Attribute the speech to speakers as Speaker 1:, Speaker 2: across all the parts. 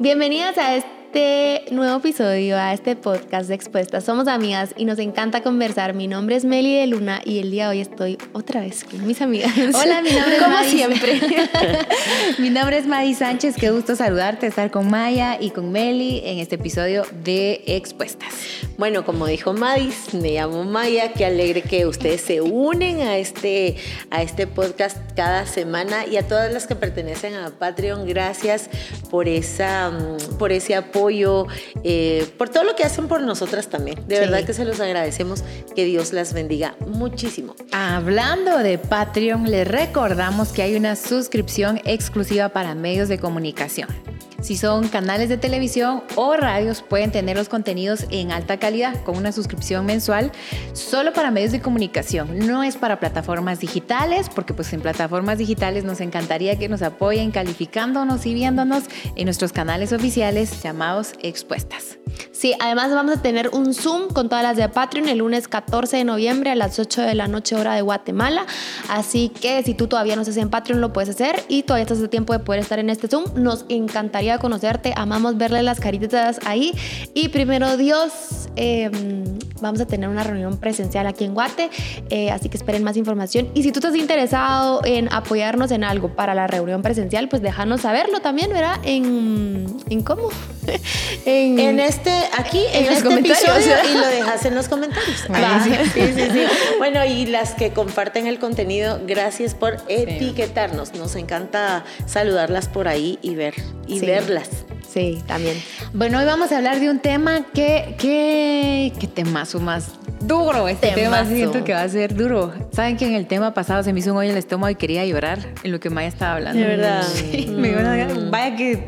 Speaker 1: Bienvenidas a este nuevo episodio, a este podcast de Expuestas. Somos amigas y nos encanta conversar. Mi nombre es Meli de Luna y el día de hoy estoy otra vez con mis amigas.
Speaker 2: Hola, mi nombre es
Speaker 1: Como siempre.
Speaker 2: Mi nombre es Madi Sánchez, qué gusto saludarte, estar con Maya y con Meli en este episodio de Expuestas.
Speaker 3: Bueno, como dijo Madis, me llamo Maya, qué alegre que ustedes se unen a este, a este podcast cada semana y a todas las que pertenecen a Patreon, gracias por, esa, mm, por ese apoyo, eh, por todo lo que hacen por nosotras también. De
Speaker 2: Sí.
Speaker 3: verdad que se los agradecemos, que Dios las bendiga muchísimo.
Speaker 2: Hablando de Patreon, les recordamos que hay una suscripción exclusiva para medios de comunicación. Si son canales de televisión o radios, pueden tener los contenidos en alta calidad con una suscripción mensual solo para medios de comunicación. No es para plataformas digitales, porque pues en plataformas digitales nos encantaría que nos apoyen calificándonos y viéndonos en nuestros canales oficiales llamados Expuestas.
Speaker 1: Sí, además vamos a tener un Zoom con todas las de Patreon el lunes 14 de noviembre a las 8 de la noche hora de Guatemala. Así que si tú todavía no estás en Patreon lo puedes hacer y todavía estás a tiempo de poder estar en este Zoom. Nos encantaría conocerte, amamos verle las caritas ahí. Y primero Dios, eh, vamos a tener una reunión presencial aquí en Guate, eh, así que esperen más información. Y si tú estás interesado en apoyarnos en algo para la reunión presencial, pues déjanos saberlo también, ¿verdad? En, ¿en cómo? en,
Speaker 3: En este, aquí,
Speaker 1: En
Speaker 3: en,
Speaker 1: los
Speaker 3: este episodio, y lo dejas en los comentarios. Sí, sí, sí. Bueno, y las que comparten el contenido, gracias por etiquetarnos. Nos encanta saludarlas por ahí y ver y verlas.
Speaker 1: Sí, también.
Speaker 2: Bueno, hoy vamos a hablar de un tema que, que, qué temazo más duro. Este tema
Speaker 1: Temazo.
Speaker 2: siento que va a ser duro. Saben que en el tema pasado se me hizo un hoyo en el estómago y quería llorar en lo que Maya estaba hablando.
Speaker 3: De verdad.
Speaker 2: Sí, me dio una- vaya que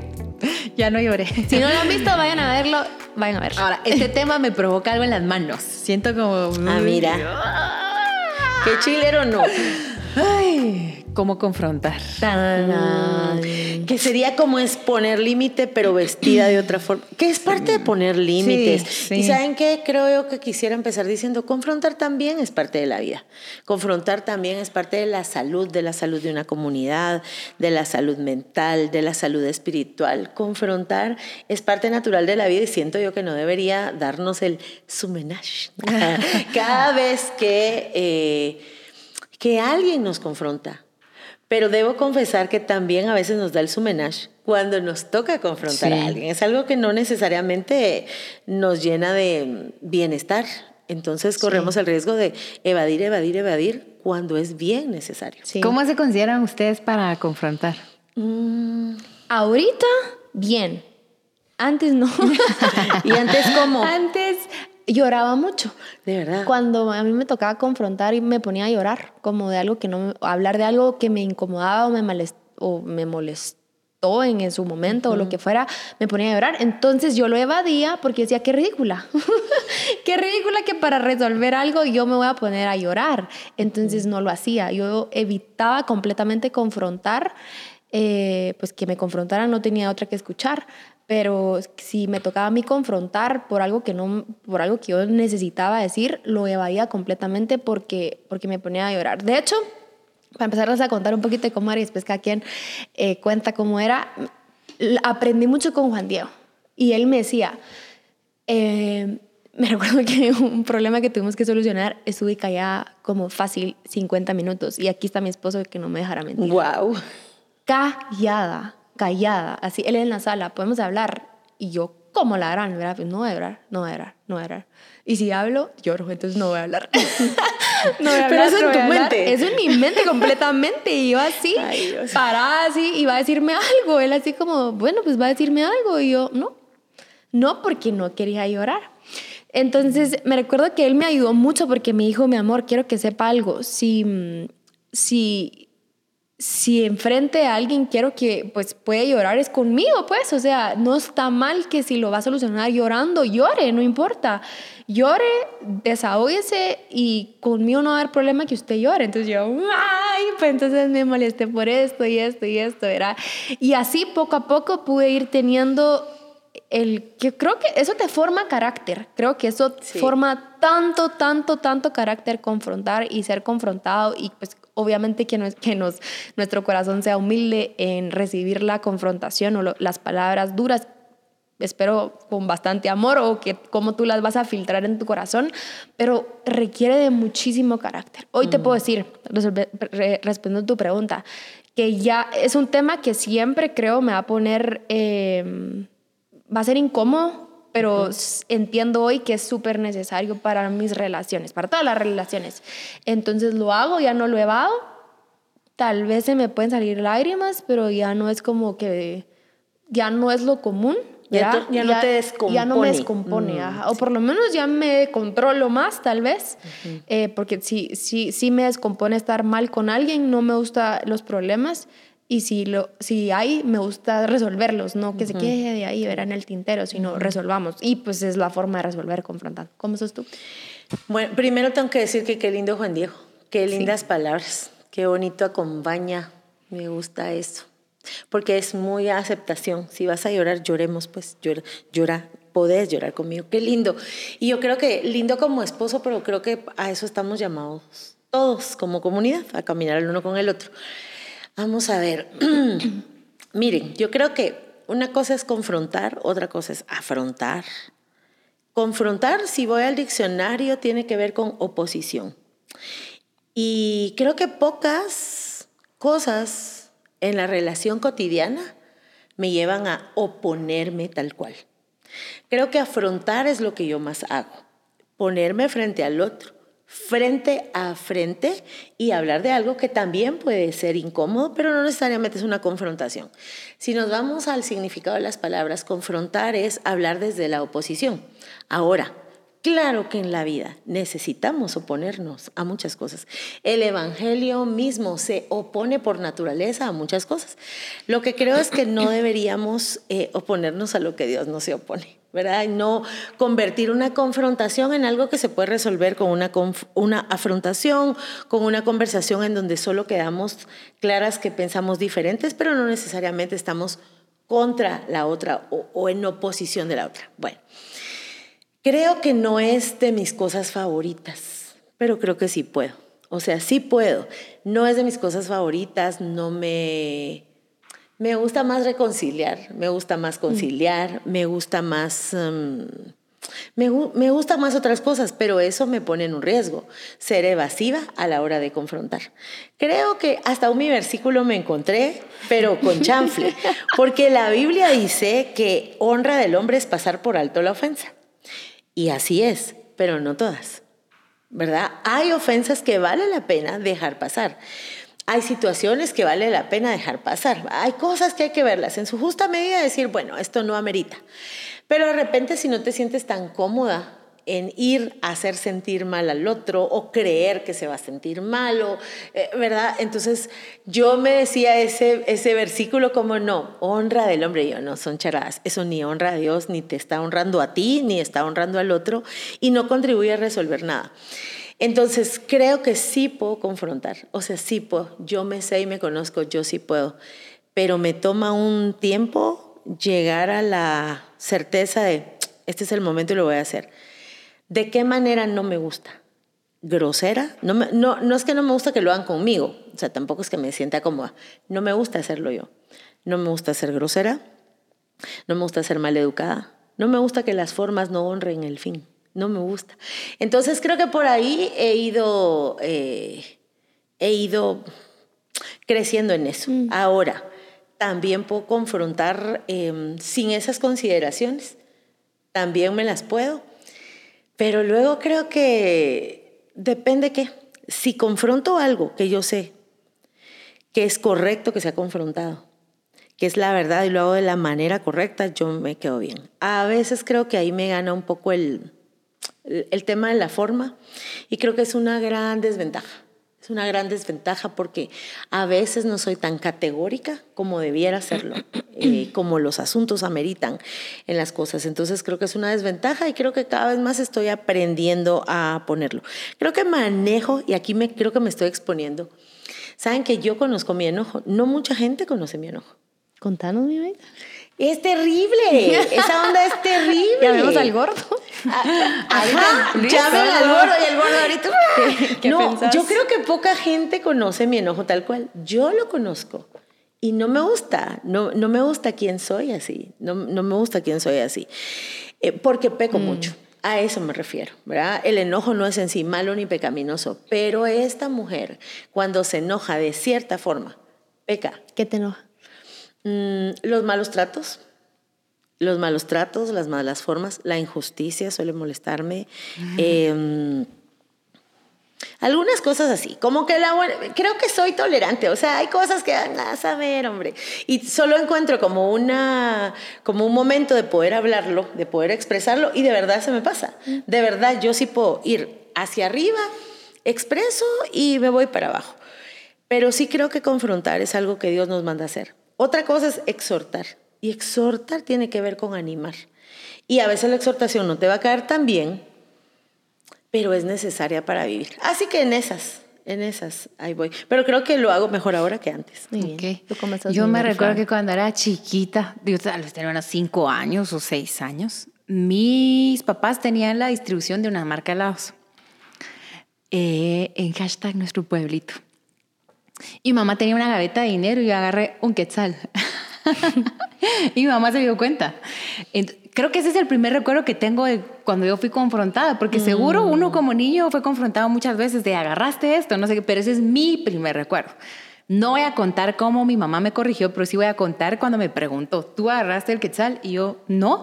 Speaker 2: ya no lloré.
Speaker 1: Si no lo han visto, vayan a verlo. Vayan a ver.
Speaker 2: Ahora, este tema me provoca algo en las manos. Siento como...
Speaker 3: Ah, mira. Qué chilero no.
Speaker 2: Ay, ¿cómo confrontar?
Speaker 3: Que sería como es poner límite, pero vestida de otra forma. Que es parte de poner límites.
Speaker 2: sí.
Speaker 3: Y ¿saben qué? Creo yo que quisiera empezar diciendo, confrontar también es parte de la vida. Confrontar también es parte de la salud, de la salud de una comunidad, de la salud mental, de la salud espiritual. Confrontar es parte natural de la vida y siento yo que no debería darnos el sumenage. Cada vez que, eh, que alguien nos confronta. Pero debo confesar que también a veces nos da el sumenage cuando nos toca confrontar
Speaker 2: Sí.
Speaker 3: a alguien. Es algo que no necesariamente nos llena de bienestar. Entonces corremos el riesgo de evadir, evadir, evadir cuando es bien necesario.
Speaker 1: Sí.
Speaker 2: ¿Cómo se consideran ustedes para confrontar?
Speaker 3: Mm,
Speaker 1: Ahorita, bien. Antes no.
Speaker 3: y antes como,
Speaker 1: Antes lloraba mucho.
Speaker 3: de verdad.
Speaker 1: Cuando a mí me tocaba confrontar y me ponía a llorar, como de algo que no, me- hablar de algo que me incomodaba o me, malest- o me molestó en, en su momento o lo que fuera, me ponía a llorar. Entonces yo lo evadía porque decía, qué ridícula. qué ridícula que para resolver algo yo me voy a poner a llorar. Entonces no lo hacía. Yo evitaba completamente confrontar, eh, pues que me confrontaran no tenía otra que escuchar. Pero si me tocaba a mí confrontar por algo que no, por algo que yo necesitaba decir, lo evadía completamente porque, porque me ponía a llorar. De hecho, para empezarles a contar un poquito de cómo era y después cada quien eh, cuenta cómo era, aprendí mucho con Juan Diego. Y él me decía, eh, me recuerdo que un problema que tuvimos que solucionar, estuve callada como fácil 50 minutos. Y aquí está mi esposo que no me dejará mentir
Speaker 3: Wow.
Speaker 1: Callada, callada, así, él en la sala, podemos hablar, y yo, como la gran, ¿verdad? Pues no voy a hablar, no voy a hablar, no voy a hablar. Y si hablo, lloro, entonces no voy a hablar. no voy a
Speaker 3: Pero
Speaker 1: hablar,
Speaker 3: eso en
Speaker 1: no voy
Speaker 3: tu mente.
Speaker 1: Eso en mi mente completamente, y yo así,
Speaker 3: Ay,
Speaker 1: parada así, y va a decirme algo, él así como, bueno, pues va a decirme algo, y yo, no, no, porque no quería llorar. Entonces, me recuerdo que él me ayudó mucho porque me dijo, mi amor, quiero que sepa algo. Si, si, si enfrente a alguien quiero que pues puede llorar es conmigo, pues, o sea, no está mal que si lo va a solucionar llorando, llore, no importa. Llore, desahógese y conmigo no va a haber problema que usted llore. Entonces yo, ay, pues entonces me molesté por esto y esto y esto, ¿verdad? Y así poco a poco pude ir teniendo el que creo que eso te forma carácter. Creo que eso
Speaker 3: Sí.
Speaker 1: forma tanto, tanto, tanto carácter confrontar y ser confrontado y pues obviamente que, nos, que nos, nuestro corazón sea humilde en recibir la confrontación o lo- las palabras duras espero con bastante amor o que cómo tú las vas a filtrar en tu corazón, pero requiere de muchísimo carácter. Hoy te puedo decir, respondiendo a tu pregunta, que ya es un tema que siempre creo me va a poner, em, va a ser incómodo, pero entiendo hoy que es súper necesario para mis relaciones, para todas las relaciones. Entonces lo hago, ya no lo he evado. Tal vez se me pueden salir lágrimas, pero ya no es como que, ya no es lo común.
Speaker 3: Ya, ya, no te descompone.
Speaker 1: Ya no me descompone, mm, o por lo menos ya me controlo más, tal vez, eh, porque si, si, si me descompone estar mal con alguien, no me gustan los problemas, y si, lo, si hay, me gusta resolverlos, no que se quede de ahí, verá en el tintero, sino resolvamos. Y pues es la forma de resolver confrontando. ¿Cómo sos tú?
Speaker 3: Bueno, primero tengo que decir que qué lindo Juan Diego, qué lindas palabras, qué bonito acompaña, me gusta eso porque es muy aceptación. Si vas a llorar, lloremos, pues llora, llora, podés llorar conmigo, qué lindo. Y yo creo que lindo como esposo, pero creo que a eso estamos llamados todos como comunidad, a caminar el uno con el otro. Vamos a ver, miren, yo creo que una cosa es confrontar, otra cosa es afrontar. Confrontar, si voy al diccionario, tiene que ver con oposición. Y creo que pocas cosas en la relación cotidiana me llevan a oponerme tal cual. Creo que afrontar es lo que yo más hago. Ponerme frente al otro, frente a frente y hablar de algo que también puede ser incómodo, pero no necesariamente es una confrontación. Si nos vamos al significado de las palabras, confrontar es hablar desde la oposición. Ahora, Claro que en la vida necesitamos oponernos a muchas cosas. El Evangelio mismo se opone por naturaleza a muchas cosas. Lo que creo es que no deberíamos eh, oponernos a lo que Dios no se opone, ¿verdad? No convertir una confrontación en algo que se puede resolver con una, una afrontación, con una conversación en donde solo quedamos claras que pensamos diferentes, pero no necesariamente estamos contra la otra o, o en oposición de la otra. Bueno. Creo que no es de mis cosas favoritas, pero creo que sí puedo. O sea, sí puedo. No es de mis cosas favoritas, no me... Me gusta más reconciliar, me gusta más conciliar, me gusta más... Um, me, me, gusta más otras cosas, pero eso me pone en un riesgo, ser evasiva a la hora de confrontar. Creo que hasta un mi versículo me encontré, pero con chanfle, porque la Biblia dice que honra del hombre es pasar por alto la ofensa. Y así es, pero no todas, ¿verdad? Hay ofensas que vale la pena dejar pasar. Hay situaciones que vale la pena dejar pasar. Hay cosas que hay que verlas en su justa medida y decir, bueno, esto no amerita. Pero de repente si no te sientes tan cómoda en ir a hacer sentir mal al otro o creer que se va a sentir mal, eh, ¿verdad? Entonces yo me decía ese, ese versículo como no, honra del hombre, y yo no, son charadas, eso ni honra a Dios, ni te está honrando a ti, ni está honrando al otro, y no contribuye a resolver nada. Entonces creo que sí puedo confrontar, o sea, sí puedo, yo me sé y me conozco, yo sí puedo, pero me toma un tiempo llegar a la certeza de, este es el momento y lo voy a hacer ¿De qué manera no me gusta? ¿Grosera? No, no, no es que no me gusta que lo hagan conmigo, o sea, tampoco es que me sienta cómoda. No me gusta hacerlo yo. No me gusta ser grosera, no me gusta ser maleducada, no me gusta que las formas no honren el fin, no me gusta. Entonces creo que por ahí he ido, eh, he ido creciendo en eso. Mm. Ahora, también puedo confrontar em, sin esas consideraciones, también me las puedo pero luego creo que depende qué. Si confronto algo que yo sé que es correcto que sea confrontado, que es la verdad y lo hago de la manera correcta, yo me quedo bien. A veces creo que ahí me gana un poco el, el tema de la forma y creo que es una gran desventaja. Una gran desventaja porque a veces no soy tan categórica como debiera serlo, eh, como los asuntos ameritan en las cosas. Entonces creo que es una desventaja y creo que cada vez más estoy aprendiendo a ponerlo. Creo que manejo, y aquí me, creo que me estoy exponiendo, saben que yo conozco mi enojo, no mucha gente conoce mi enojo.
Speaker 1: Contanos, mi vida.
Speaker 3: Es terrible, esa onda es terrible.
Speaker 1: Llamemos al gordo.
Speaker 3: Ah, ajá, llamen al gordo y el gordo ahorita. no, yo creo que poca gente conoce mi enojo tal cual. Yo lo conozco Y no me gusta, no, no me gusta quién soy así, no, no me gusta quién soy así, eh, porque peco
Speaker 1: Mm.
Speaker 3: mucho. A eso me refiero, ¿verdad? El enojo no es en sí malo ni pecaminoso, pero esta mujer, cuando se enoja de cierta forma, peca.
Speaker 1: ¿Qué te enoja?
Speaker 3: Mm, los malos tratos, los malos tratos, las malas formas, la injusticia suele molestarme. Em, algunas cosas así, como que la creo que soy tolerante, o sea, hay cosas que van a saber, hombre, y solo encuentro como una como un momento de poder hablarlo, de poder expresarlo y de verdad se me pasa. De verdad yo sí puedo ir hacia arriba, expreso y me voy para abajo. Pero sí creo que confrontar es algo que Dios nos manda a hacer. Otra cosa es exhortar. Y exhortar tiene que ver con animar. Y a veces la exhortación no te va a caer tan bien, pero es necesaria para vivir. Así que en esas, en esas, ahí voy. Pero creo que lo hago mejor ahora que antes.
Speaker 1: Muy bien.
Speaker 2: Ok.
Speaker 1: ¿Tú cómo estás,
Speaker 2: Yo me recuerdo que cuando era chiquita, digo, tal vez tenía unos cinco años o seis años, mis papás tenían la distribución de una marca de helados eh, en hashtag nuestro pueblito. Y mamá tenía una gaveta de dinero y yo agarré un quetzal. y mi mamá se dio cuenta. Ent- creo que ese es el primer recuerdo que tengo de cuando yo fui confrontada, porque seguro uno como niño fue confrontado muchas veces de agarraste esto, no sé qué, pero ese es mi primer recuerdo. No voy a contar cómo mi mamá me corrigió, pero sí voy a contar cuando me preguntó, ¿tú agarraste el quetzal? Y yo, no.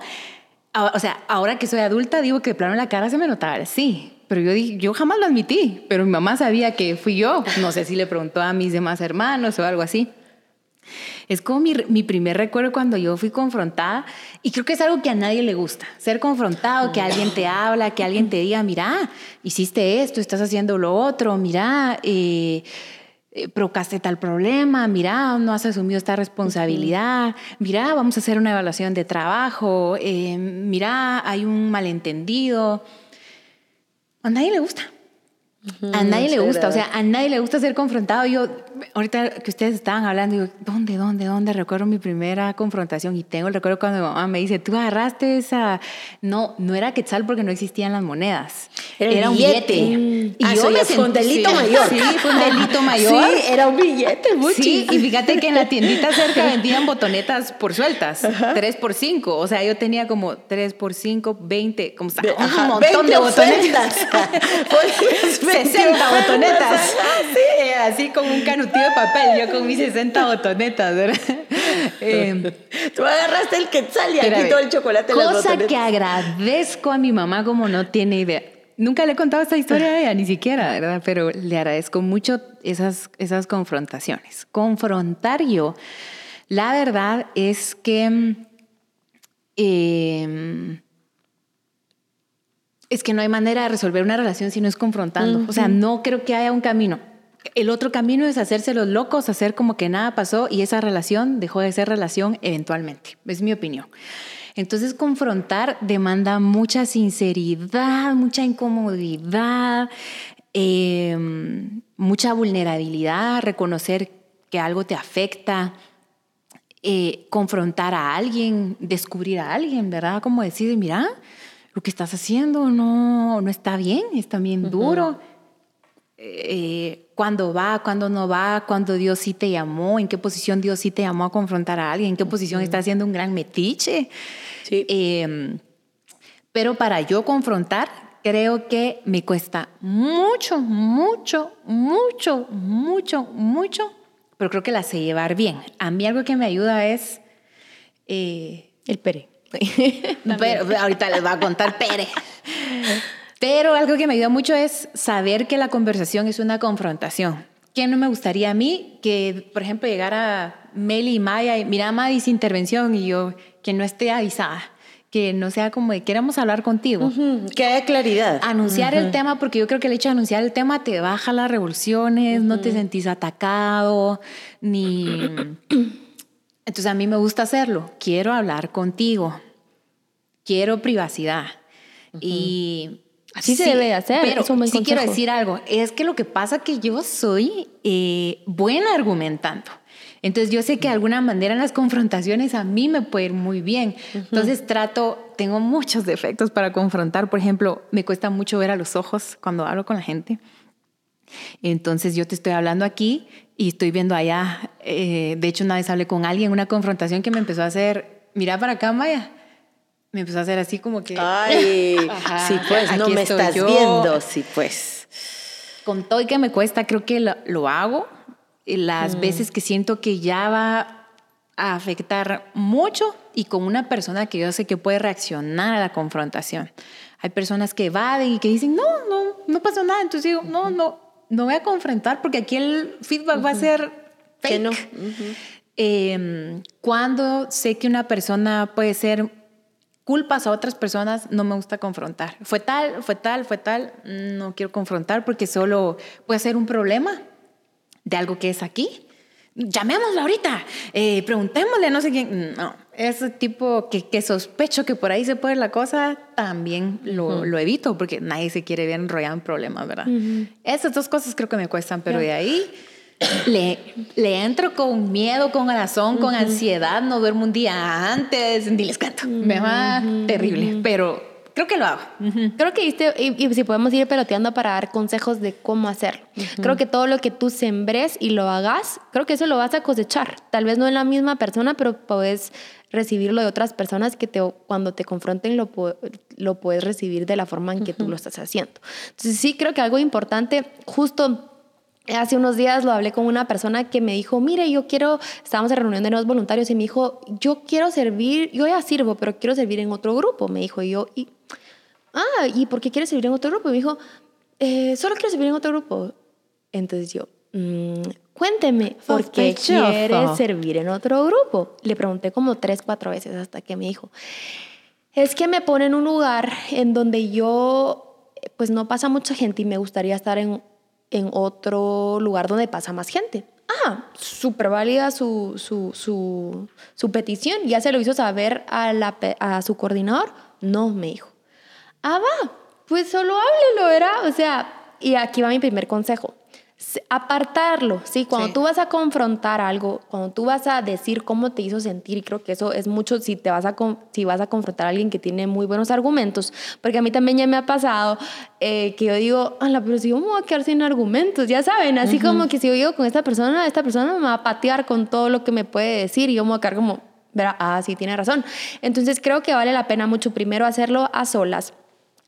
Speaker 2: O sea, ahora que soy adulta, digo que de plano en la cara se me notaba, sí. Pero yo, dije, yo jamás lo admití, pero mi mamá sabía que fui yo. No sé si le preguntó a mis demás hermanos o algo así. Es como mi, mi primer recuerdo cuando yo fui confrontada y creo que es algo que a nadie le gusta, ser confrontado, que alguien te habla, que alguien te diga, mira, hiciste esto, estás haciendo lo otro, mira, eh, eh, provocaste tal problema, mira, no has asumido esta responsabilidad, mira, vamos a hacer una evaluación de trabajo, eh, mira, hay un malentendido. A nadie le gusta. A nadie le gusta, o sea, a nadie le gusta ser confrontado. Yo, ahorita que ustedes estaban hablando, digo, ¿dónde, dónde, dónde? Recuerdo mi primera confrontación y tengo el recuerdo cuando mi mamá me dice, tú agarraste esa... No, no era quetzal porque no existían las monedas.
Speaker 3: Era un billete.
Speaker 2: Y
Speaker 3: Ah,
Speaker 2: yo
Speaker 3: eso
Speaker 2: me
Speaker 3: fue un
Speaker 2: sentí-
Speaker 3: delito
Speaker 2: sí,
Speaker 3: mayor.
Speaker 2: Sí, fue un delito mayor.
Speaker 3: Sí, era un billete, muchis.
Speaker 2: Sí, y fíjate que en la tiendita cerca vendían botonetas por sueltas, 3 por 5. O sea, yo tenía como 3 por 5, 20, como un
Speaker 3: ajá,
Speaker 2: montón
Speaker 3: 20
Speaker 2: de botonetas.
Speaker 3: ofrendas. Podías
Speaker 2: 60
Speaker 3: 20
Speaker 2: botonetas. Sí, así con un de papel, yo con mis 60 botonetas, ¿verdad? Eh,
Speaker 3: Tú agarraste el quetzal y aquí todo el chocolate en las
Speaker 2: Cosa
Speaker 3: botonetas.
Speaker 2: que agradezco a mi mamá como no tiene idea. Nunca le he contado esta historia a ella, ni siquiera, ¿verdad? Pero le agradezco mucho esas, esas confrontaciones. Confrontar yo, la verdad es que... mm, eh, es que no hay manera de resolver una relación si no es confrontando. O sea, no creo que haya un camino. El otro camino es hacerse los locos, hacer como que nada pasó y esa relación dejó de ser relación eventualmente. Es mi opinión. Entonces, confrontar demanda mucha sinceridad, mucha incomodidad, eh, mucha vulnerabilidad, reconocer que algo te afecta, eh, confrontar a alguien, descubrir a alguien, ¿verdad? Como decir, mira, lo que estás haciendo no, no está bien, está bien duro. Eh, cuándo va, cuándo no va, cuándo Dios sí te llamó, en qué posición Dios sí te llamó a confrontar a alguien, en qué posición está haciendo un gran metiche.
Speaker 3: Sí.
Speaker 2: Eh, pero para yo confrontar, creo que me cuesta mucho, mucho, mucho, mucho, mucho, pero creo que la sé llevar bien. A mí algo que me ayuda es... eh,
Speaker 1: El pere.
Speaker 2: pero, ahorita les voy a contar Pere. Pero algo que me ayuda mucho es saber que la conversación es una confrontación. ¿Qué no me gustaría a mí? Que, por ejemplo, llegara Meli y Maya y mira, Maya dice intervención y yo que no esté avisada, que no sea como de queremos hablar contigo.
Speaker 3: Ujú, Que haya claridad.
Speaker 2: Anunciar el tema, porque yo creo que el hecho de anunciar el tema te baja las revoluciones, no te sentís atacado, ni... Entonces a mí me gusta hacerlo. Quiero hablar contigo. Quiero privacidad. Y...
Speaker 1: Así se debe hacer,
Speaker 2: Pero sí quiero decir algo. Es que lo que pasa es que yo soy eh, buena argumentando. Entonces yo sé que de alguna manera en las confrontaciones a mí me puede ir muy bien. Entonces trato, tengo muchos defectos para confrontar. Por ejemplo, me cuesta mucho ver a los ojos cuando hablo con la gente. Entonces yo te estoy hablando aquí y estoy viendo allá, eh, de hecho una vez hablé con alguien, una confrontación que me empezó a hacer, mira para acá, Maya. Me empezó a hacer así como que...
Speaker 3: Ay, sí pues, no me estás viendo, sí pues.
Speaker 2: Con todo y que me cuesta, creo que lo, lo hago. Las mm. veces que siento que ya va a afectar mucho y con una persona que yo sé que puede reaccionar a la confrontación. Hay personas que evaden y que dicen, no, no, no pasó nada. Entonces digo, no, no, no voy a confrontar porque aquí el feedback va a ser fake. Que no. Em, cuando sé que una persona puede ser culpas a otras personas, no me gusta confrontar. Fue tal, fue tal, fue tal, no quiero confrontar porque solo puede ser un problema de algo que es aquí llamémoslo ahorita, eh, preguntémosle no sé quién. No, ese tipo que, que, sospecho que por ahí se puede la cosa, también lo, lo evito porque nadie se quiere ver enrollado en problemas, ¿verdad? Esas dos cosas creo que me cuestan, pero de ahí le, le entro con miedo, con corazón, con ansiedad, no duermo un día antes, ni les canto. Me va terrible, pero Creo que lo hago.
Speaker 1: Creo que viste, y, si podemos ir peloteando para dar consejos de cómo hacerlo. Creo que todo lo que tú sembres y lo hagas, creo que eso lo vas a cosechar. Tal vez no en la misma persona, pero puedes recibirlo de otras personas que te, cuando te confronten lo, lo puedes recibir de la forma en que tú lo estás haciendo. Entonces sí creo que algo importante, justo Hace unos días lo hablé con una persona que me dijo, mire, yo quiero, estábamos en reunión de nuevos voluntarios y me dijo, yo quiero servir, yo ya sirvo, pero quiero servir en otro grupo. Me dijo yo, y ah, ¿y por qué quieres servir en otro grupo? Y me dijo, eh, solo quiero servir en otro grupo. Entonces yo, mm, cuénteme, ¿por qué quieres servir en otro grupo? Le pregunté como tres, cuatro veces hasta que me dijo, es que me pone en un lugar en donde yo, pues no pasa mucha gente y me gustaría estar en, en otro lugar donde pasa más gente. Ah, súper válida su, su, su, su, petición. Ya se lo hizo saber a, la, a su coordinador. No, me dijo ah, va, pues solo háblelo, ¿verdad? O sea, y aquí va mi primer consejo. Apartarlo, ¿sí? Cuando tú vas a confrontar algo, cuando tú vas a decir cómo te hizo sentir, y creo que eso es mucho si, te vas, a, si vas a confrontar a alguien que tiene muy buenos argumentos, porque a mí también ya me ha pasado eh, que yo digo, ala, pero si yo me voy a quedar sin argumentos, ya saben, así como que si yo digo con esta persona, esta persona me va a patear con todo lo que me puede decir y yo me voy a quedar como, verá, ah, sí, tiene razón. Entonces creo que vale la pena mucho primero hacerlo a solas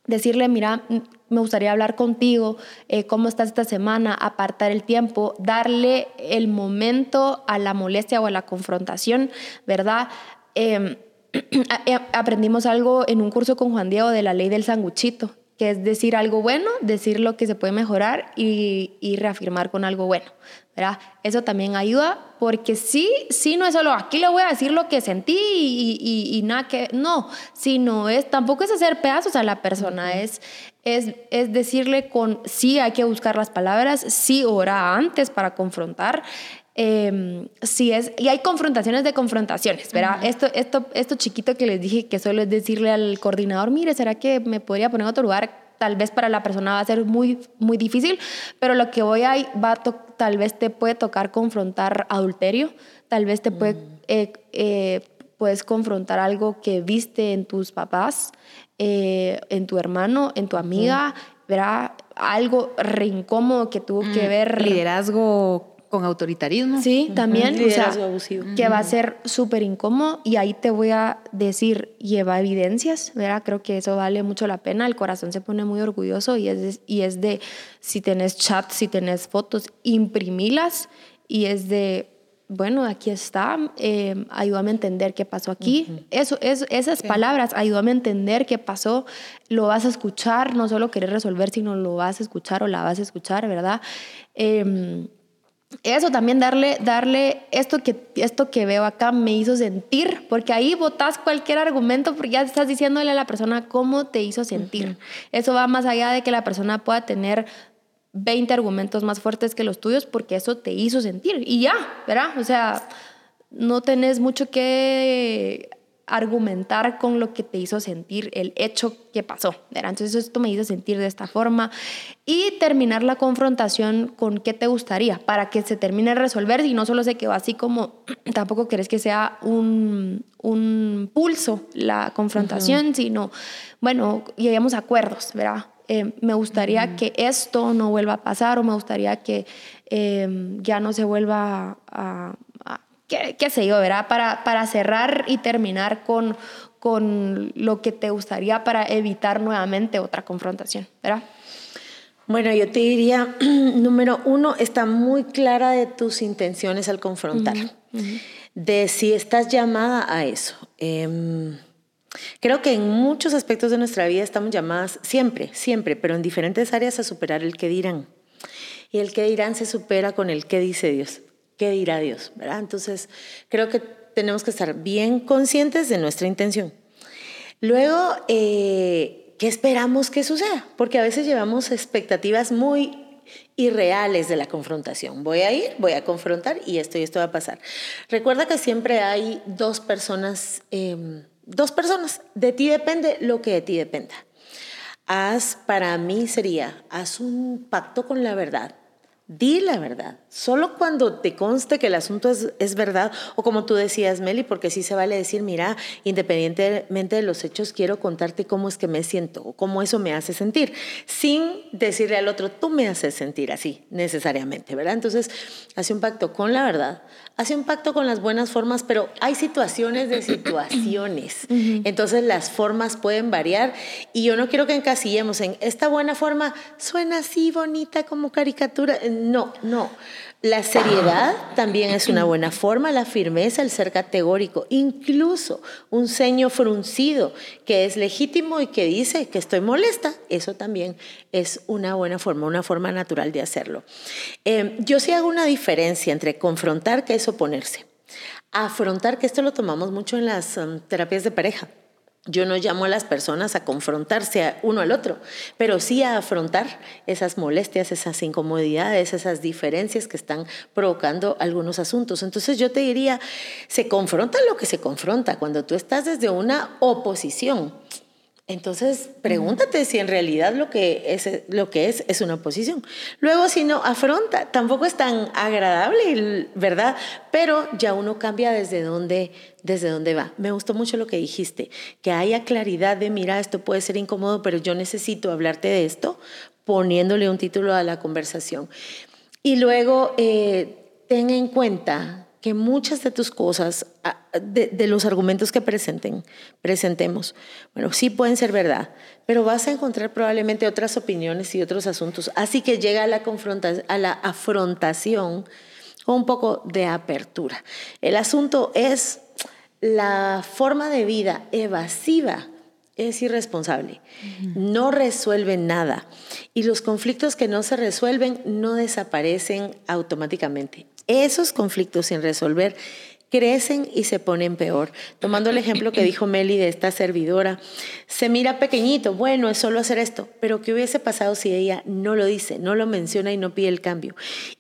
Speaker 1: decirle, mira, me gustaría hablar contigo, eh, cómo estás esta semana, apartar el tiempo, darle el momento a la molestia o a la confrontación, ¿verdad? Em, aprendimos algo en un curso con Juan Diego de la ley del sanguchito, que es decir algo bueno, decir lo que se puede mejorar y reafirmar con algo bueno. ¿Verdad? Eso también ayuda porque sí, sí no es solo aquí le voy a decir lo que sentí y, y, nada que, no, sino es, tampoco es hacer pedazos a la persona, es, es, es decirle con, sí hay que buscar las palabras, sí ora antes para confrontar, eh, sí es, y hay confrontaciones de confrontaciones, ¿verdad? esto, esto, esto chiquito que les dije que solo es decirle al coordinador, mire, ¿será que me podría poner en otro lugar? Tal vez para la persona va a ser muy, muy difícil, pero lo que voy a, va tal vez te puede tocar confrontar adulterio, tal vez te puede, mm. eh, eh, puedes confrontar algo que viste en tus papás, eh, en tu hermano, en tu amiga, ¿verdad? Algo re incómodo que tuvo que mm, ver.
Speaker 2: Liderazgo con autoritarismo.
Speaker 1: Sí, también. o sea, Que va a ser súper incómodo y ahí te voy a decir, lleva evidencias, ¿verdad? Creo que eso vale mucho la pena. El corazón se pone muy orgulloso y es de, y es de si tenés chats, si tenés fotos, imprimilas y es de, bueno, aquí está, eh, ayúdame a entender qué pasó aquí. eso, eso, esas palabras, ayúdame a entender qué pasó, lo vas a escuchar, no solo querer resolver, sino lo vas a escuchar o la vas a escuchar, ¿verdad? Eh, eso también darle, darle esto que, esto que veo acá me hizo sentir, porque ahí botas cualquier argumento porque ya estás diciéndole a la persona cómo te hizo sentir. Eso va más allá de que la persona pueda tener 20 argumentos más fuertes que los tuyos porque eso te hizo sentir y ya, ¿verdad? O sea, no tenés mucho que argumentar con lo que te hizo sentir el hecho que pasó. Entonces esto me hizo sentir de esta forma y terminar la confrontación con qué te gustaría para que se termine de resolver y no solo se quedó así como tampoco querés que sea un, un pulso la confrontación, sino bueno, lleguemos a acuerdos, ¿verdad? eh, me gustaría que esto no vuelva a pasar o me gustaría que eh, ya no se vuelva a, qué, sé yo, ¿verdad? Para, para cerrar y terminar con, con lo que te gustaría para evitar nuevamente otra confrontación, ¿verdad?
Speaker 3: Bueno, yo te diría, número uno, está muy clara de tus intenciones al confrontar, de si estás llamada a eso. Em, creo que en muchos aspectos de nuestra vida estamos llamadas siempre, siempre, pero en diferentes áreas a superar el que dirán. Y el que dirán se supera con el que dice Dios. ¿Qué dirá Dios? ¿verdad? Entonces, creo que tenemos que estar bien conscientes de nuestra intención. Luego, eh, ¿qué esperamos que suceda? Porque a veces llevamos expectativas muy irreales de la confrontación. Voy a ir, voy a confrontar y esto y esto va a pasar. Recuerda que siempre hay dos personas, em, dos personas. De ti depende lo que de ti dependa. Haz, para mí sería, haz un pacto con la verdad Di la verdad. Solo cuando te conste que el asunto es, verdad, o como tú decías, Meli, porque sí se vale decir, mira, independientemente de los hechos, quiero contarte cómo es que me siento o cómo eso me hace sentir, sin decirle al otro, tú me haces sentir así, necesariamente, ¿verdad? Entonces, hace un pacto con la verdad, hace un pacto con las buenas formas, pero hay situaciones de situaciones. Entonces, las formas pueden variar y yo no quiero que encasillemos en esta buena forma, suena así bonita como caricatura no, no. La seriedad también es una buena forma, la firmeza, el ser categórico, incluso un ceño fruncido que es legítimo y que dice que estoy molesta, eso también es una buena forma, una forma natural de hacerlo. Eh, yo sí hago una diferencia entre confrontar, que es oponerse, afrontar, que esto lo tomamos mucho en las um, terapias de pareja. Yo no llamo a las personas a confrontarse uno al otro, pero sí a afrontar esas molestias, esas incomodidades, esas diferencias que están provocando algunos asuntos. Entonces yo te diría, se confronta lo que se confronta cuando tú estás desde una oposición. Entonces, pregúntate si en realidad lo que es lo que es es una oposición. Luego, si no afronta, tampoco es tan agradable, ¿verdad? Pero ya uno cambia desde dónde desde dónde va. Me gustó mucho lo que dijiste, que haya claridad de, mira, esto puede ser incómodo, pero yo necesito hablarte de esto, poniéndole un título a la conversación. Y luego, eh, ten en cuenta que muchas de tus cosas, de, los argumentos que presenten, presentemos, bueno, sí pueden ser verdad, pero vas a encontrar probablemente otras opiniones y otros asuntos. Así que llega a la, a la afrontación con un poco de apertura. El asunto es la forma de vida evasiva es irresponsable, no resuelve nada y los conflictos que no se resuelven no desaparecen automáticamente. Esos conflictos sin resolver crecen y se ponen peor. Tomando el ejemplo que dijo Meli de esta servidora, se mira pequeñito, bueno, es solo hacer esto, pero ¿qué hubiese pasado si ella no lo dice, no lo menciona y no pide el cambio?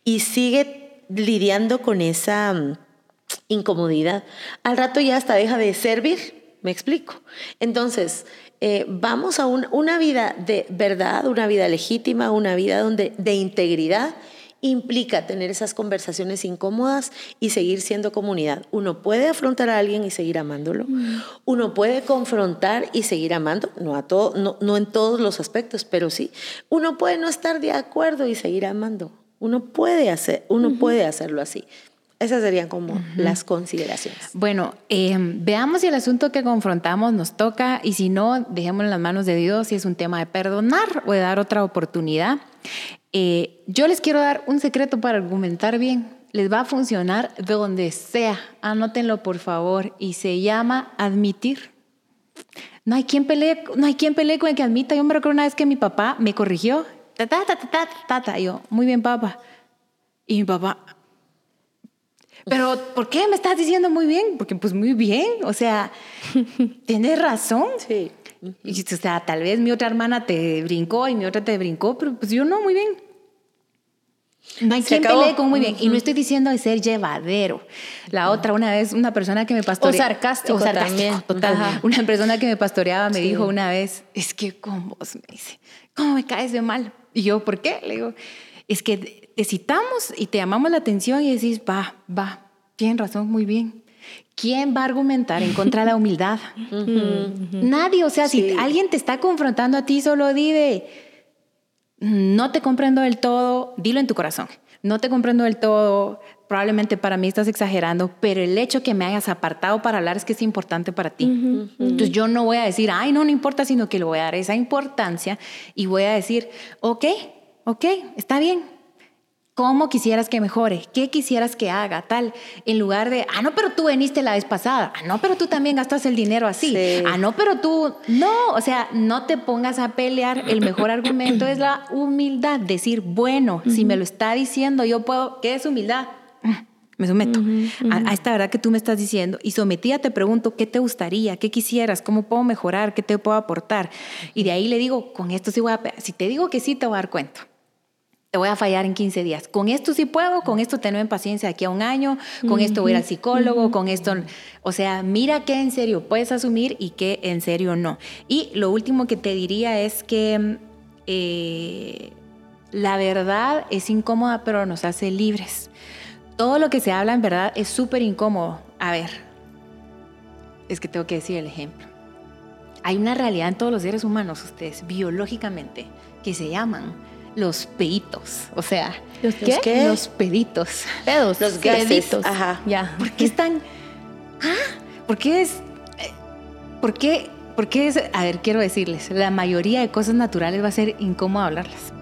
Speaker 3: Y sigue lidiando con esa mm, incomodidad. Al rato ya hasta deja de servir, me explico. Entonces, eh, vamos a una vida de verdad, una vida legítima, una vida donde, de integridad implica tener esas conversaciones incómodas y seguir siendo comunidad. Uno puede afrontar a alguien y seguir amándolo. Mm. Uno puede confrontar y seguir amando, no, a todo, no, no en todos los aspectos, pero sí. Uno puede no estar de acuerdo y seguir amando. Uno puede, hacer, uno puede hacerlo así. Esas serían como las consideraciones.
Speaker 2: Bueno, eh, veamos si el asunto que confrontamos nos toca y si no, dejémoslo en las manos de Dios si es un tema de perdonar o de dar otra oportunidad. Eh, yo les quiero dar un secreto para argumentar bien. Les va a funcionar de donde sea. Anótenlo, por favor. Y se llama admitir. No hay quien pelee, no hay quien pelee con el que admita. Yo me recuerdo una vez que mi papá me corrigió. Ta, ta, ta, ta, ta, ta, yo, muy bien, papá. Y mi papá, pero ¿por qué me estás diciendo muy bien? Porque pues muy bien, o sea, tienes razón.
Speaker 3: Sí.
Speaker 2: Y, o sea, tal vez mi otra hermana te brincó y mi otra te brincó, pero pues yo no, muy bien. No hay quien pelee con muy bien. Y no estoy diciendo de ser llevadero. La otra, una vez, una persona que me pastoreaba.
Speaker 1: O sarcástico, o sarcástico
Speaker 2: Total. Una persona que me pastoreaba me dijo una vez: Es que con vos, me dice, ¿cómo me caes de mal? Y yo, ¿por qué? Le digo, es que te citamos y te llamamos la atención y decís, va, va, tienen razón, muy bien. ¿Quién va a argumentar en contra de la humildad? Nadie, o sea, si alguien te está confrontando a ti, solo di no te comprendo del todo, dilo en tu corazón. No te comprendo del todo, probablemente para mí estás exagerando, pero el hecho que me hayas apartado para hablar es que es importante para ti. Entonces yo no voy a decir, ay, no, no importa, sino que le voy a dar esa importancia y voy a decir, ok, ok, está bien, ¿Cómo quisieras que mejore? ¿Qué quisieras que haga? Tal, en lugar de, ah, no, pero tú veniste la vez pasada. Ah, no, pero tú también gastas el dinero así. Ah, no, pero tú, no, o sea, no te pongas a pelear. El mejor argumento es la humildad. Decir, bueno, si me lo está diciendo, yo puedo, ¿qué es humildad? Mm, me someto a, esta verdad que tú me estás diciendo y sometida te pregunto qué te gustaría, qué quisieras, cómo puedo mejorar, qué te puedo aportar. Y de ahí le digo, con esto sí voy a, si te digo que sí, te voy a dar cuenta te voy a fallar en 15 días. Con esto sí puedo, con esto tengo en paciencia aquí a un año, con esto voy al psicólogo, con esto, o sea, mira qué en serio puedes asumir y qué en serio no. Y lo último que te diría es que eh, la verdad es incómoda, pero nos hace libres. Todo lo que se habla en verdad es súper incómodo. A ver, es que tengo que decir el ejemplo. Hay una realidad en todos los seres humanos, ustedes, biológicamente, que se llaman los peitos. O sea,
Speaker 1: ¿los qué?
Speaker 2: Los peditos.
Speaker 1: Pedos.
Speaker 3: Los gases.
Speaker 1: Ajá.
Speaker 2: Ya. ¿Por qué están? ¿Ah? ¿Por qué es? Eh, ¿Por qué? ¿Por qué es? A ver, quiero decirles, la mayoría de cosas naturales va a ser incómodo hablarlas.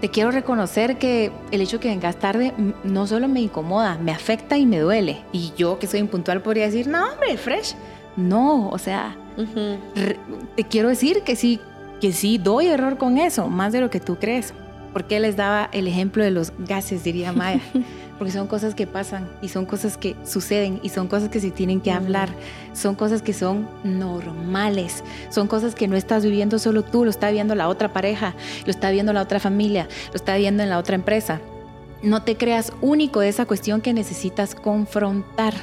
Speaker 2: Te quiero reconocer que el hecho de que vengas tarde no solo me incomoda, me afecta y me duele. Y yo que soy impuntual podría decir, no, hombre, fresh. No, o sea, te quiero decir que sí que sí doy error con eso, más de lo que tú crees. Porque les daba el ejemplo de los gases, diría Maya. Porque son cosas que pasan y son cosas que suceden y son cosas que se tienen que hablar. Son cosas que son normales. Son cosas que no estás viviendo solo tú, lo está viendo la otra pareja, lo está viendo la otra familia, lo está viendo en la otra empresa. No te creas único de esa cuestión que necesitas confrontar.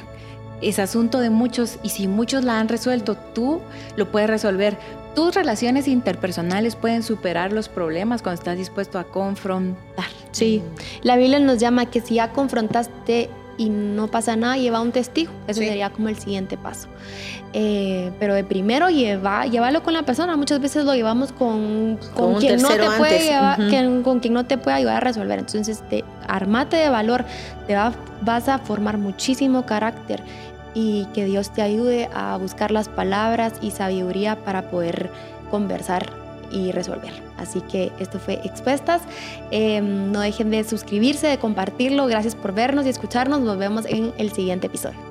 Speaker 2: Es asunto de muchos y si muchos la han resuelto, tú lo puedes resolver tus relaciones interpersonales pueden superar los problemas cuando estás dispuesto a confrontar.
Speaker 1: Sí, la Biblia nos llama que si ya confrontaste y no pasa nada, lleva un testigo. Eso sería como el siguiente paso. Eh, pero de primero lleva, llévalo con la persona. Muchas veces lo llevamos con, con, quien no te puede llevar, con quien no te puede ayudar a resolver. Entonces, te, armate de valor, te vas a formar muchísimo carácter y que Dios te ayude a buscar las palabras y sabiduría para poder conversar y resolver. Así que esto fue Expuestas. Em, no dejen de suscribirse, de compartirlo. Gracias por vernos y escucharnos. Nos vemos en el siguiente episodio.